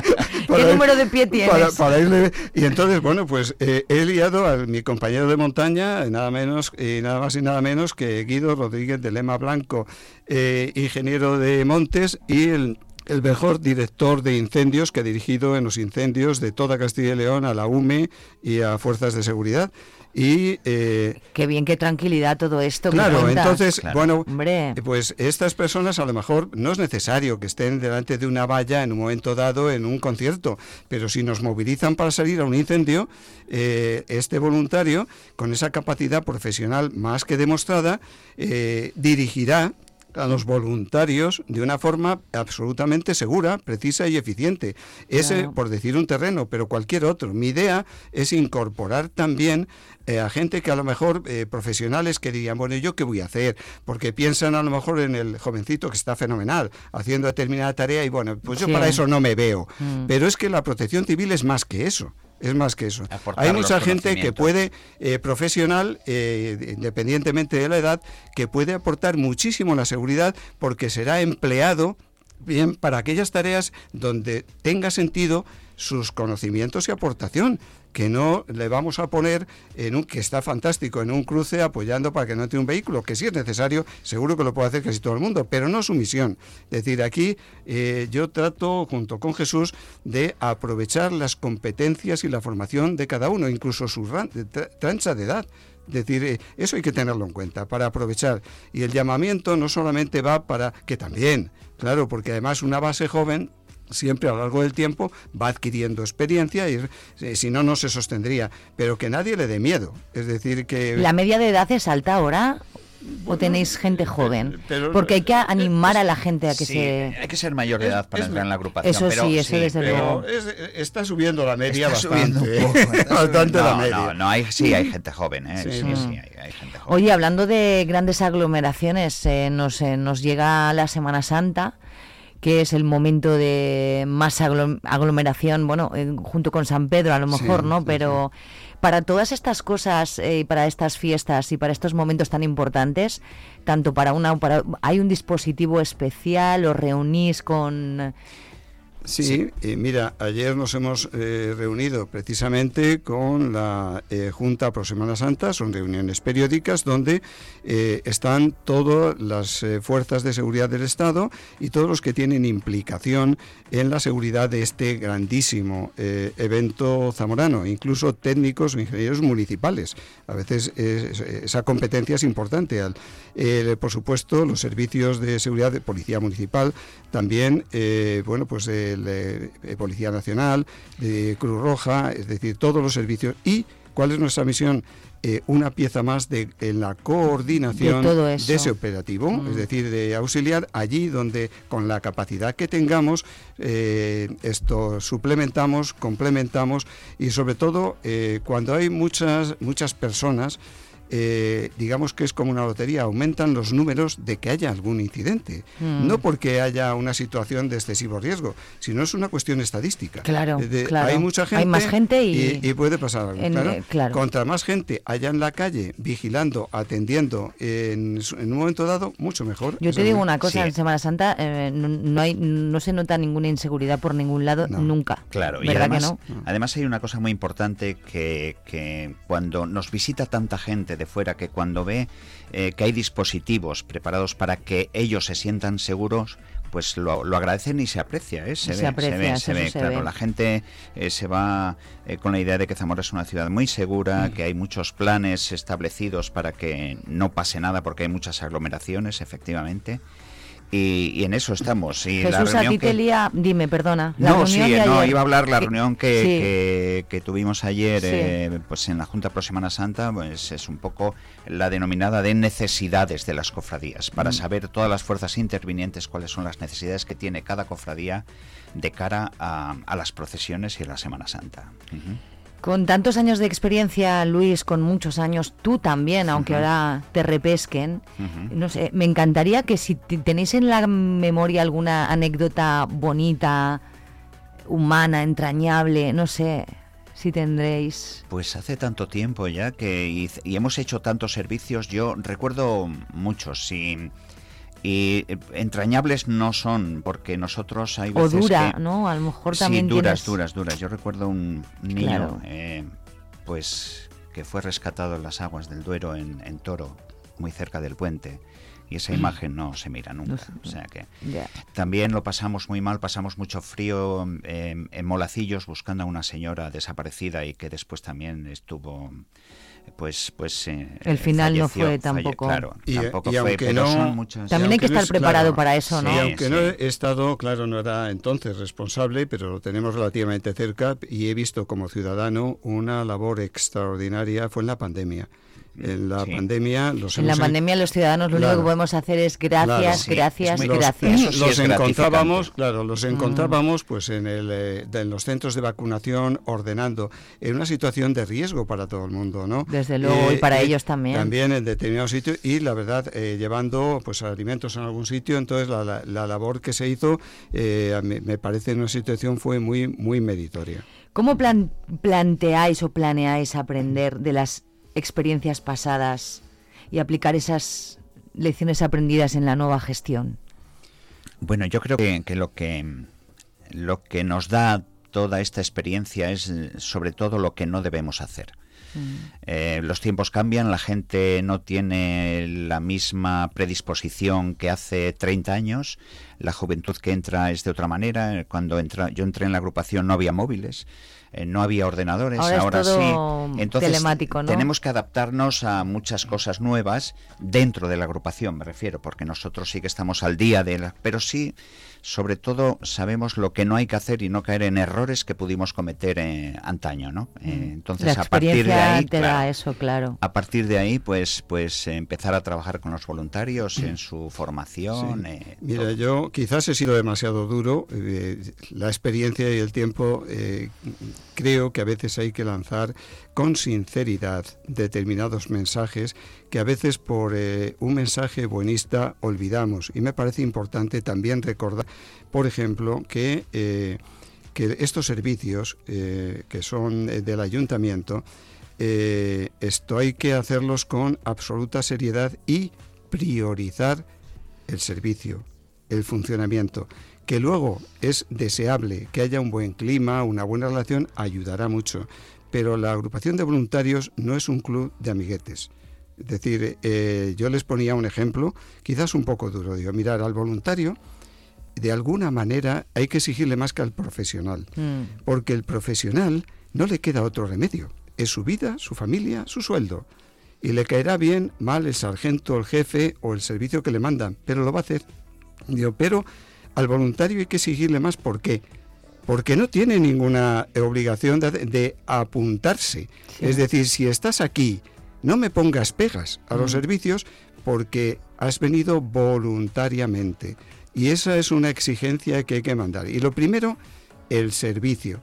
¿Qué número de pie tienes? Para, para irle- Y entonces, bueno, pues eh, he liado a mi compañero de montaña, nada menos y nada más y nada menos que Guido Rodríguez de Lema Blanco, eh, ingeniero de montes y el el mejor director de incendios que ha dirigido en los incendios de toda Castilla y León a la UME y a fuerzas de seguridad. Y eh, Qué bien, qué tranquilidad todo esto. Claro, entonces, bueno, Hombre. pues estas personas a lo mejor no es necesario que estén delante de una valla en un momento dado en un concierto, pero si nos movilizan para salir a un incendio, eh, este voluntario, con esa capacidad profesional más que demostrada, eh, dirigirá a los voluntarios de una forma absolutamente segura, precisa y eficiente. Ese, Claro. por decir un terreno, pero cualquier otro. Mi idea es incorporar también eh, a gente que a lo mejor, eh, profesionales que dirían, bueno, ¿yo qué voy a hacer? Porque piensan a lo mejor en el jovencito que está fenomenal, haciendo determinada tarea y bueno, pues yo Sí. para eso no me veo. Mm. Pero es que la protección civil es más que eso. Es más que eso. Hay mucha gente que puede, eh, profesional, eh, independientemente de la edad, que puede aportar muchísimo a la seguridad porque será empleado bien para aquellas tareas donde tenga sentido sus conocimientos y aportación que no le vamos a poner en un que está fantástico en un cruce apoyando para que no tenga un vehículo que si es necesario seguro que lo puede hacer casi todo el mundo pero no su misión es decir aquí eh, yo trato junto con Jesús de aprovechar las competencias y la formación de cada uno incluso su trancha de edad es decir, eh, eso hay que tenerlo en cuenta para aprovechar. Y el llamamiento no solamente va para, que también, claro, porque además una base joven siempre a lo largo del tiempo va adquiriendo experiencia y eh, si no, no se sostendría. Pero que nadie le dé miedo. Es decir, que... ¿La media de edad es alta ahora? ¿O tenéis gente joven? pero- Porque hay que animar a la gente a que Sí, se... hay que ser mayor de edad para es- entrar en la agrupación. Eso pero sí, eso desde luego. es- está subiendo la media Está subiendo bastante. un poco, está subiendo. bastante la No, media. No, no, hay, sí, hay gente joven, ¿eh? Sí. Sí, sí, hay, hay gente joven. Oye, hablando de grandes aglomeraciones, eh, nos, eh, nos llega la Semana Santa, que es el momento de más aglo- aglomeración, bueno, eh, junto con San Pedro a lo Sí, mejor, ¿no? sí, Pero para todas estas cosas, eh, para estas fiestas y para estos momentos tan importantes, tanto para una, para, hay un dispositivo especial, os reunís con Sí, eh, mira, ayer nos hemos eh, reunido precisamente con la eh, Junta Pro Semana Santa, son reuniones periódicas donde están todas las fuerzas de seguridad del Estado y todos los que tienen implicación en la seguridad de este grandísimo evento zamorano, incluso técnicos o ingenieros municipales. A veces esa competencia es importante. por supuesto, los servicios de seguridad de Policía Municipal también, bueno, pues de eh, Policía Nacional, de Cruz Roja, es decir, todos los servicios. ¿Y cuál es nuestra misión? Eh, una pieza más de, en la coordinación de, ese operativo, mm. es decir, de auxiliar allí donde con la capacidad que tengamos, eh, esto suplementamos, complementamos y sobre todo cuando hay muchas, muchas personas, eh, digamos que es como una lotería, aumentan los números de que haya algún incidente. Mm. No porque haya una situación de excesivo riesgo, sino es una cuestión estadística. Claro, Hay mucha gente, hay más gente y, puede pasar algo. Eh, claro. Contra más gente haya en la calle vigilando, atendiendo en, un momento dado, mucho mejor. Yo te digo una cosa, en Semana Santa eh, no, hay, no se nota ninguna inseguridad por ningún lado nunca. Claro, y además, además hay una cosa muy importante que, que cuando nos visita tanta gente de fuera que cuando ve eh, que hay dispositivos preparados para que ellos se sientan seguros, pues lo, agradecen y se aprecia, ¿eh? se, ve, se, ve, claro, la gente eh, se va con la idea de que Zamora es una ciudad muy segura, mm. que hay muchos planes establecidos para que no pase nada porque hay muchas aglomeraciones, efectivamente. Y, en eso estamos. Y Jesús, a ti dime, perdona. no, sí, no, iba a hablar la reunión que, que, tuvimos ayer eh, pues en la Junta Pro Semana Santa, pues es un poco la denominada de necesidades de las cofradías, para mm. saber todas las fuerzas intervinientes cuáles son las necesidades que tiene cada cofradía de cara a, a las procesiones y a la Semana Santa. Con tantos años de experiencia, Luis, con muchos años, tú también, aunque ahora te repesquen, no sé, me encantaría que si tenéis en la memoria alguna anécdota bonita, humana, entrañable, no sé, si tendréis. Pues hace tanto tiempo ya que y, y hemos hecho tantos servicios, yo recuerdo muchos, sí. Y eh, entrañables no son, porque nosotros hay veces O dura, ¿no? A lo mejor también Sí, duras, duras, duras. Yo recuerdo un niño, eh, pues, que fue rescatado en las aguas del Duero en, Toro, muy cerca del puente y esa imagen no se mira nunca. o sea que también lo pasamos muy mal, pasamos mucho frío em, en Molacillos buscando a una señora desaparecida y que después también estuvo pues pues eh, el final no fue tampoco claro y, tampoco fue, no, también hay que estar preparado para eso no y aunque no he estado claro no era entonces responsable pero lo tenemos relativamente cerca y he visto como ciudadano una labor extraordinaria fue en la pandemia en la pandemia los en la pandemia los ciudadanos lo único que podemos hacer es gracias gracias gracias. los, encontrábamos claro los mm. encontrábamos pues en el eh, en los centros de vacunación ordenando. En una situación de riesgo para todo el mundo no desde luego y para eh, ellos también. también en determinados sitios y la verdad eh, llevando pues alimentos en algún sitio. Entonces la, la, labor que se hizo me, me, parece una situación fue muy muy meritoria. ¿Cómo plan, planteáis o planeáis aprender de las experiencias pasadas y aplicar esas lecciones aprendidas en la nueva gestión? Bueno, yo creo que, lo que lo que nos da toda esta experiencia es sobre todo lo que no debemos hacer. Mm. Eh, los tiempos cambian, la gente no tiene la misma predisposición que hace 30 años, la juventud que entra es de otra manera, cuando entra, yo entré en la agrupación no había móviles, eh, no había ordenadores, ahora, sí. Entonces telemático, ¿no? tenemos que adaptarnos a muchas cosas nuevas dentro de la agrupación, me refiero, porque nosotros sí que estamos al día de la, pero sí sobre todo sabemos lo que no hay que hacer y no caer en errores que pudimos cometer eh, antaño, ¿no? Eh, mm. entonces a partir de ahí, te da eso, claro. A partir de ahí, pues, pues empezar a trabajar con los voluntarios en su formación. Mira, yo quizás he sido demasiado duro. la experiencia y el tiempo creo que a veces hay que lanzar con sinceridad determinados mensajes que a veces por eh, un mensaje buenista olvidamos. Y me parece importante también recordar, por ejemplo, que, eh, que estos servicios eh, que son del ayuntamiento, esto hay que hacerlos con absoluta seriedad y priorizar el servicio, el funcionamiento que luego es deseable que haya un buen clima, una buena relación, ayudará mucho. Pero la agrupación de voluntarios no es un club de amiguetes. Es decir, eh, yo les ponía un ejemplo, quizás un poco duro. Digo, mirar, al voluntario, de alguna manera hay que exigirle más que al profesional. Mm. Porque el profesional no le queda otro remedio. Es su vida, su familia, su sueldo. Y le caerá bien, mal el sargento, el jefe o el servicio que le mandan, pero lo va a hacer. Digo, pero al voluntario hay que exigirle más. ¿Por qué? Porque no tiene ninguna obligación de, de apuntarse. Es decir, si estás aquí, no me pongas pegas a los Mm. servicios porque has venido voluntariamente. Y esa es una exigencia que hay que mandar. Y lo primero, el servicio.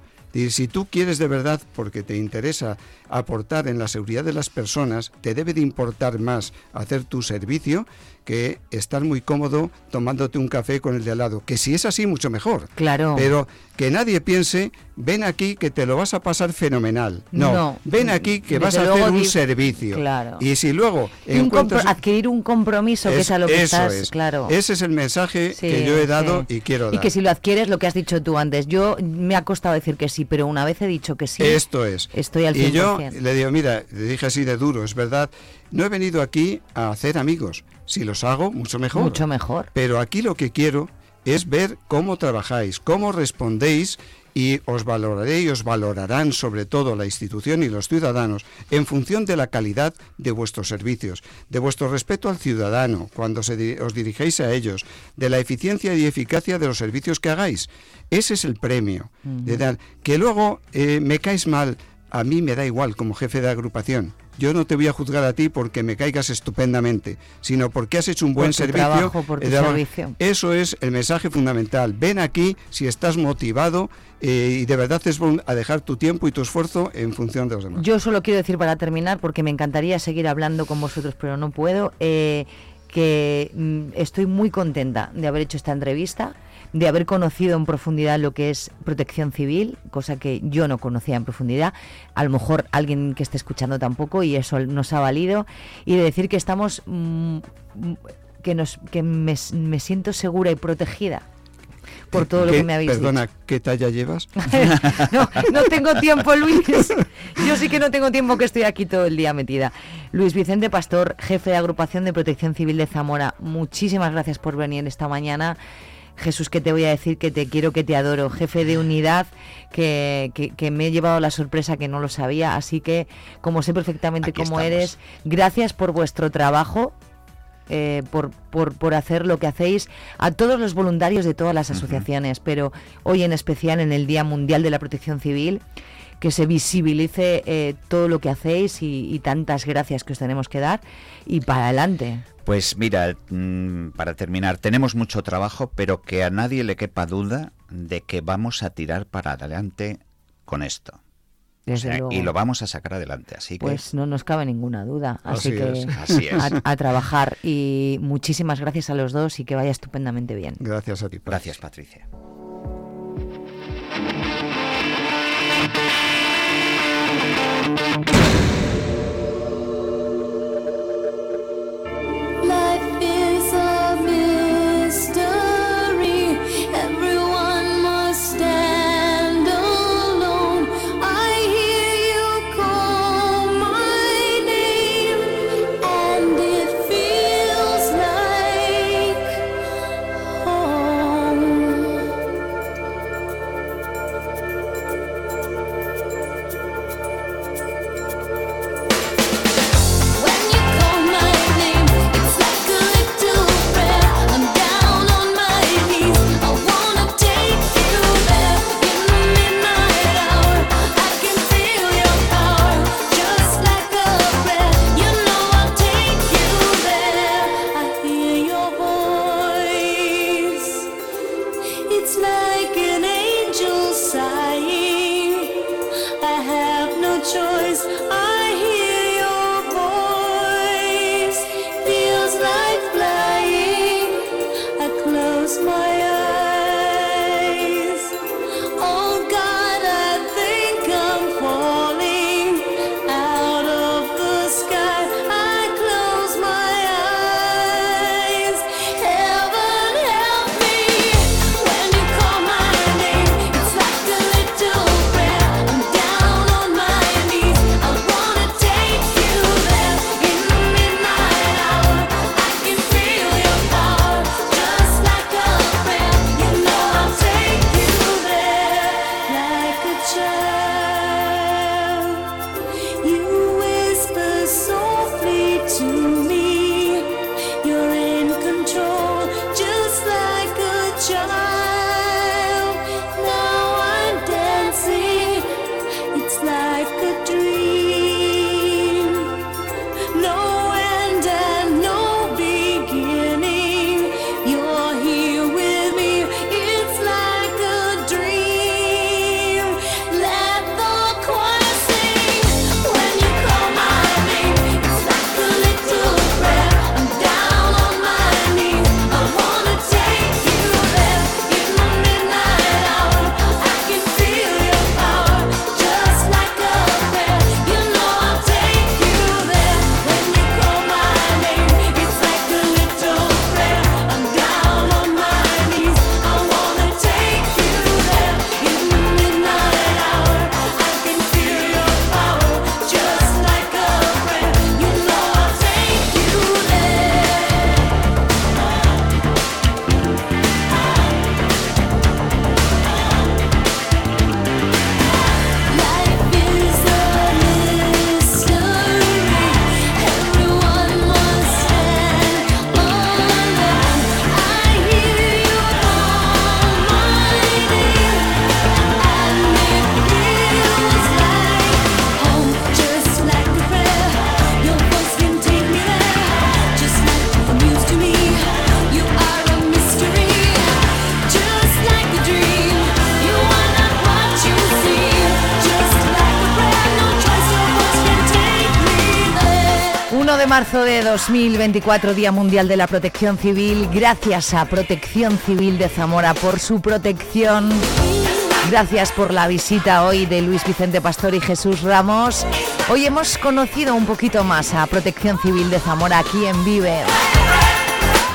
Si tú quieres de verdad, porque te interesa aportar en la seguridad de las personas, te debe de importar más hacer tu servicio que estar muy cómodo tomándote un café con el de al lado. Que si es así, mucho mejor. Claro. Pero que nadie piense, ven aquí que te lo vas a pasar fenomenal. No, No. ven aquí que vas a hacer un servicio. Claro. Y si luego un adquirir un compromiso, que es, a lo que eso estás, es. claro. Ese es el mensaje Sí, que yo he dado sí. y quiero dar. Y que si lo adquieres, lo que has dicho tú antes, yo me ha costado decir que sí, pero una vez he dicho que sí. Esto es. Estoy al 100%. Y yo le digo, mira, le dije así de duro, es verdad, no he venido aquí a hacer amigos. Si los hago, mucho mejor. Mucho mejor. Pero aquí lo que quiero es ver cómo trabajáis, cómo respondéis y os valoraré y os valorarán sobre todo la institución y los ciudadanos en función de la calidad de vuestros servicios, de vuestro respeto al ciudadano cuando se os dirigéis a ellos, de la eficiencia y eficacia de los servicios que hagáis. Ese es el premio. De dar, que luego eh, me caes mal, a mí me da igual como jefe de agrupación. Yo no te voy a juzgar a ti porque me caigas estupendamente, sino porque has hecho un buen servicio. trabajo, por tu eh, servicio. Eso es el mensaje fundamental. Ven aquí si estás motivado eh, y de verdad es a dejar tu tiempo y tu esfuerzo en función de los demás. Yo solo quiero decir para terminar, porque me encantaría seguir hablando con vosotros, pero no puedo, eh, que mm, estoy muy contenta de haber hecho esta entrevista, de haber conocido en profundidad lo que es protección civil, cosa que yo no conocía en profundidad, a lo mejor alguien que esté escuchando tampoco, y eso nos ha valido, y de decir que estamos, mm, mm, que, nos, que me, me siento segura y protegida por todo lo ¿Qué- que me habéis Perdona, dicho. ¿qué talla llevas? No, no tengo tiempo, Luis. Yo sí que no tengo tiempo que estoy aquí todo el día metida. Luis Vicente Pastor, jefe de Agrupación de Protección Civil de Zamora, muchísimas gracias por venir esta mañana. Jesús, que te voy a decir que te quiero, que te adoro. Jefe de unidad, que, que- que me he llevado la sorpresa que no lo sabía. Así que, como sé perfectamente Aquí cómo estamos. eres, gracias por vuestro trabajo. eh, por, por, por hacer lo que hacéis a todos los voluntarios de todas las asociaciones, pero hoy en especial en el Día Mundial de la Protección Civil, que se visibilice eh, todo lo que hacéis y, y tantas gracias que os tenemos que dar y para adelante. Pues mira, mm, para terminar, tenemos mucho trabajo, pero que a nadie le quepa duda de que vamos a tirar para adelante con esto. O Desde sea, luego. y lo vamos a sacar adelante, así que Pues no nos cabe ninguna duda. Así, Así que es, así es. A, a trabajar y muchísimas gracias a los dos y que vaya estupendamente bien. Gracias a ti. gracias Patricia. 2024, Día Mundial de la Protección Civil. Gracias a Protección Civil de Zamora por su protección. Gracias por la visita hoy de Luis Vicente Pastor y Jesús Ramos. Hoy hemos conocido un poquito más a Protección Civil de Zamora aquí en Vive.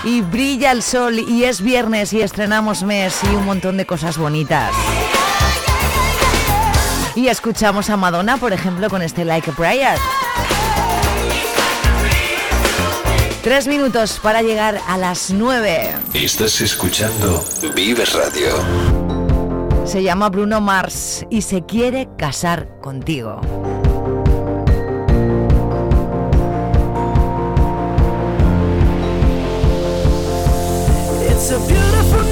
Y brilla el sol y es viernes y estrenamos mes y un montón de cosas bonitas. Y escuchamos a Madonna, por ejemplo, con este Like a Prayer. Tres minutos para llegar a las nueve. Estás escuchando Vive Radio. Se llama Bruno Mars y se quiere casar contigo. It's a beautiful